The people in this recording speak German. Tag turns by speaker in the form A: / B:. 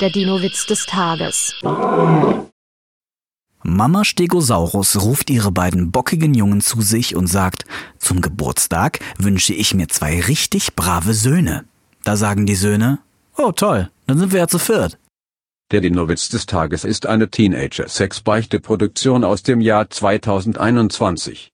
A: Der Dino-Witz des Tages.
B: Mama Stegosaurus ruft ihre beiden bockigen Jungen zu sich und sagt, zum Geburtstag wünsche ich mir zwei richtig brave Söhne. Da sagen die Söhne, oh toll, dann sind wir ja zu viert.
C: Der Dino-Witz des Tages ist eine Teenager-Sex-Beichte-Produktion aus dem Jahr 2021.